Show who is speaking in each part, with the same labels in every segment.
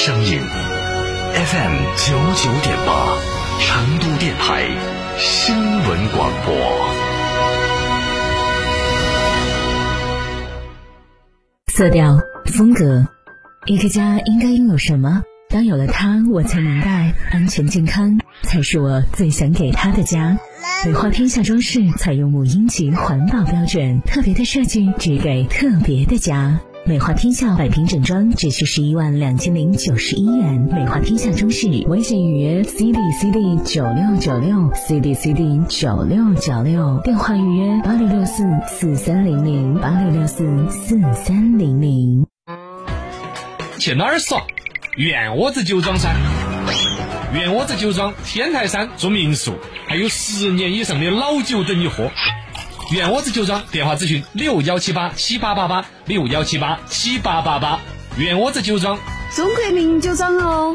Speaker 1: 声音，FM 九九点八，成都电台新闻广播。
Speaker 2: 色调、风格，一个家应该拥有什么？当有了它，我才明白，安全健康才是我最想给他的家。美化天下装饰采用母婴级环保标准，特别的设计只给特别的家。美化天下百平整装只需十一万两千零九十一元。美化天下装饰微信预约 C D C D 九六九六 C D C D 九六九六，电话预约八六六四四三零零八六六四四三零零。
Speaker 3: 去哪儿耍？院窝子酒庄噻！院窝子酒庄天台山做民宿，还有十年以上的老酒等你喝。院窝子酒庄电话咨询六幺七八七八八八六幺七八七八八八。院窝子酒庄
Speaker 4: 中国名酒庄哦。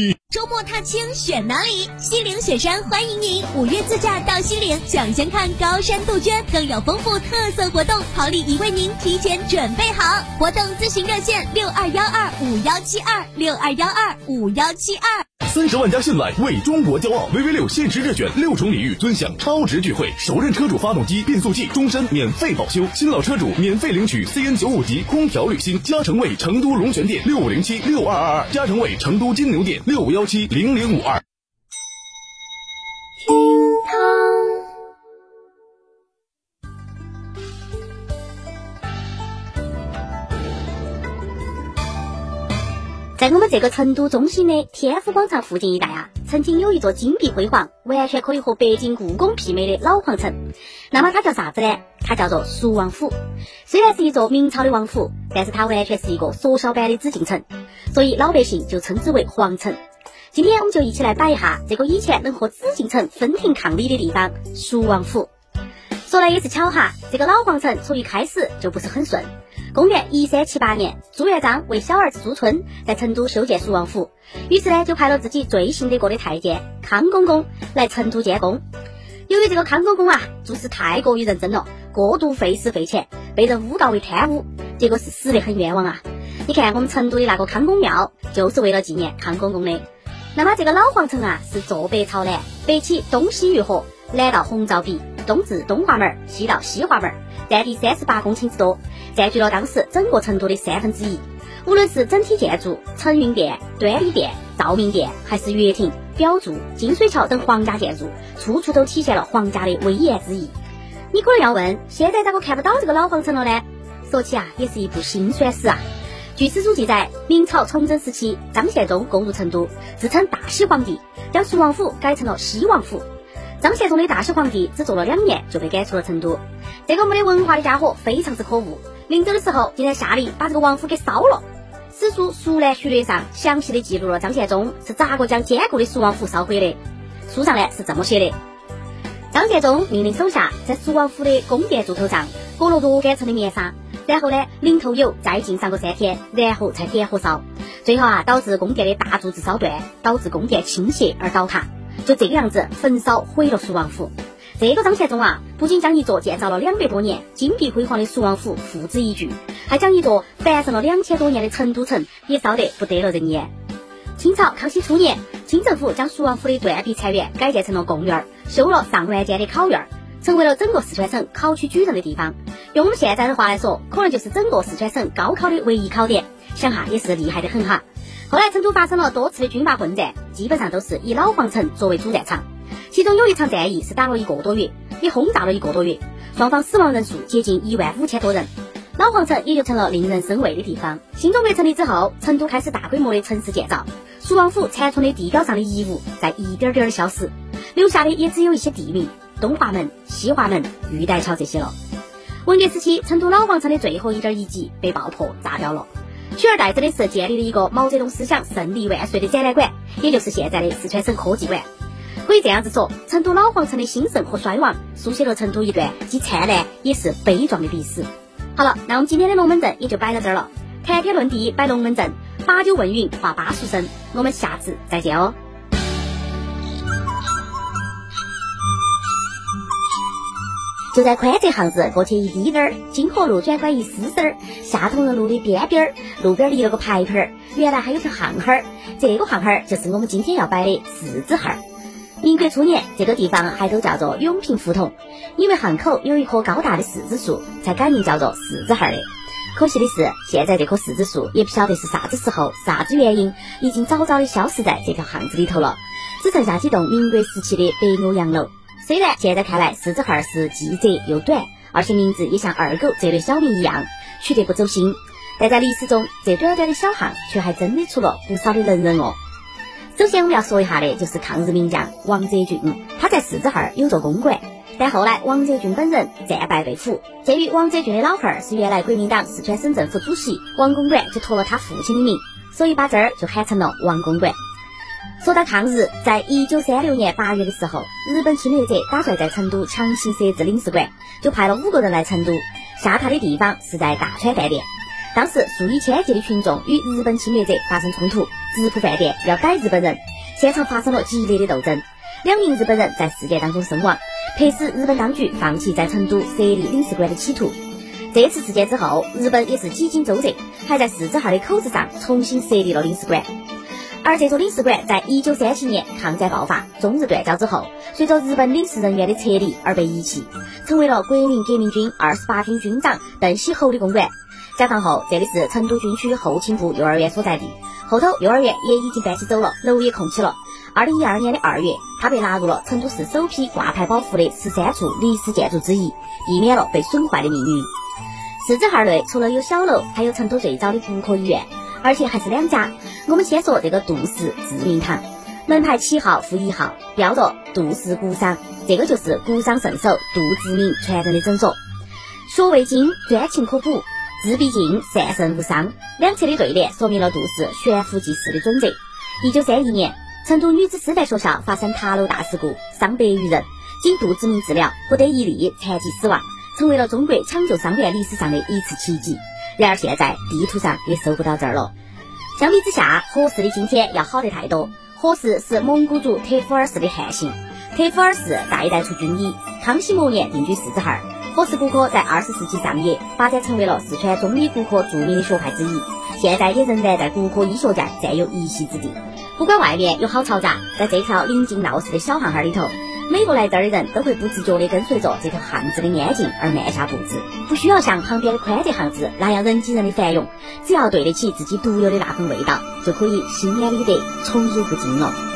Speaker 5: 周末踏青选哪里？西岭雪山欢迎您，五月自驾到西岭，抢先看高山杜鹃，更有丰富特色活动，好礼已为您提前准备好。活动咨询热线六二幺二五幺七二六二幺二五幺七二。
Speaker 6: 三十万加信赖，为中国骄傲。VV 六限时热选六重礼遇，尊享超值钜惠。首任车主发动机、变速器终身免费保修，新老车主免费领取 CN 九五级空调滤芯。加成为成都龙泉店六五零七六二二二，加成为成都金牛店六五幺七零零五二。
Speaker 7: 在我们这个成都中心的天府广场附近一带啊，曾经有一座金碧辉煌、完全可以和北京故宫媲美的老皇城。那么它叫啥子呢？它叫做蜀王府。虽然是一座明朝的王府，但是它完全是一个缩小版的紫禁城，所以老百姓就称之为皇城。今天我们就一起来摆一下这个以前能和紫禁城分庭抗礼的地方——蜀王府。说来也是巧哈，这个老皇城从一开始就不是很顺。公元一三七八年，朱元璋为小儿子朱春在成都修建蜀王府，于是呢就派了自己最信得过的太监康公公来成都监工。由于这个康公公啊做事太过于认真了，过度费时费钱，被人诬告为贪污，结果是死得很冤枉啊！你看我们成都的那个康公庙，就是为了纪念康公公的。那么这个老皇城啊是坐北朝南，北起东西御河，南到红皂鼻，东至东华门，西到西华门，占地三十八公顷之多。占据了当时整个成都的三分之一。无论是整体建筑、承运殿、端礼殿、照明殿，还是乐亭、表柱、金水桥等皇家建筑，处处都体现了皇家的威严之意。你可能要问，现在咋个看不到这个老皇城了呢？说起啊，也是一部辛酸史啊。据史书记载，明朝崇祯时期，张献忠攻入成都，自称大西皇帝，将蜀王府改成了西王府。张献忠的大喜皇帝只做了两年，就被赶出了成都。这个没得文化的家伙非常之可恶。临走的时候，竟然下令把这个王府给烧了。史书《蜀南序略》上详细的记录了张献忠是咋个将坚固的蜀王府烧毁的。书上呢是这么写的：张献忠命令手下在蜀王府的宫殿柱头上裹了若干层的棉纱，然后呢淋头油，再浸上个三天，然后才点火烧。最后啊，导致宫殿的大柱子烧断，导致宫殿倾斜而倒塌。就这个样子，焚烧毁了蜀王府。这个张献忠啊，不仅将一座建造了两百多年、金碧辉煌的蜀王府付之一炬，还将一座繁盛了两千多年的成都城也烧得不得了人烟。清朝康熙初年，清政府将蜀王府的断壁残垣改建成了贡院，修了上万间的考院。成为了整个四川省考取举人的地方。用我们现在的话来说，可能就是整个四川省高考的唯一考点。想哈也是厉害的很哈。后来成都发生了多次的军阀混战，基本上都是以老皇城作为主战场。其中有一场战役是打了一个多月，也轰炸了一个多月，双方死亡人数接近一万五千多人。老皇城也就成了令人生畏的地方。新中国成立之后，成都开始大规模的城市建造，蜀王府残存的地表上的遗物在一点点的消失，留下的也只有一些地名：东华门、西华门、玉带桥这些了。文革时期，成都老皇城的最后一点遗迹被爆破炸掉了，取而代之的是建立了一个毛泽东思想胜利万岁的展览馆，也就是现在的四川省科技馆。可以这样子说，成都老皇城的兴盛和衰亡，书写了成都一段既灿烂也是悲壮的历史。好了，那我们今天的龙门阵也就摆到这儿了。谈天论地摆龙门阵，把酒问云话巴蜀声。我们下次再见哦。就在宽窄巷子过去一滴点儿，金河路转拐一丝丝儿，下同仁路的边边儿，路边立了个牌牌儿，原来还有条巷巷儿。这个巷巷儿就是我们今天要摆的四子巷儿。民国初年，这个地方还都叫做永平胡同，因为巷口有一棵高大的柿子树，才改名叫做柿子巷儿的。可惜的是，现在这棵柿子树也不晓得是啥子时候、啥子原因，已经早早的消失在这条巷子里头了，只剩下几栋民国时期的白欧洋楼。虽然现在看来柿子儿是既窄又短，而且名字也像二狗这类小名一样取得不走心，但在历史中，这短短的小巷却还真的出了不少的能人哦。首先我们要说一下的就是抗日名将王泽俊，他在柿子儿有座公馆，但后来王泽俊本人战败被俘，鉴于王泽俊的老汉儿是原来国民党四川省政府主席，王公馆就托了他父亲的名，所以把这儿就喊成了王公馆。说到抗日，在一九三六年八月的时候，日本侵略者打算在成都强行设置领事馆，就派了五个人来成都，下榻的地方是在大川饭店。当时数以千计的群众与日本侵略者发生冲突，直扑饭店要逮日本人，现场发生了激烈的斗争，两名日本人在事件当中身亡，迫使日本当局放弃在成都设立领事馆的企图。这次事件之后，日本也是几经周折，还在四子巷的口子上重新设立了领事馆。而这座领事馆在一九三七年抗战爆发、中日断交之后，随着日本领事人员的撤离而被遗弃，成为了国民革命军二十八军军长邓锡侯的公馆。解放后，这里是成都军区后勤部幼儿园所在地，后头幼儿园也已经搬起走了，楼也空起了。二零一二年的二月，它被纳入了成都市首批挂牌保护的十三处历史建筑之一，避免了被损坏的命运。四子巷内除了有小楼，还有成都最早的骨科医院。而且还是两家。我们先说这个杜氏治明堂，门牌七号负一号，标着杜氏骨伤，这个就是骨伤圣手杜志明传人的诊所。所谓精，专情可补，治必尽，善肾无伤。两侧的对联说明了杜氏悬壶济世的准则。一九三一年，成都女子师范学校发生塔楼大事故，伤百余人，经杜志明治疗，不得一例残疾死亡，成为了中国抢救伤员历史上的一次奇迹。然而现在地图上也搜不到这儿了。相比之下，合氏的今天要好得太多。合氏是蒙古族特夫尔氏的汉姓，特夫尔氏代代出军医，康熙末年定居四子巷。合氏骨科在二十世纪上叶发展成为了四川中医骨科著名的学派之一，现在也仍然在骨科医学界占有一席之地。不管外面有好嘈杂，在这条临近闹市的小巷巷里头。每个来这儿的人都会不自觉地跟随着这条巷子的安静而慢下步子，不需要像旁边的宽窄巷子那样人挤人的繁荣，只要对得起自己独有的那份味道，就可以心安理得，宠辱不惊了。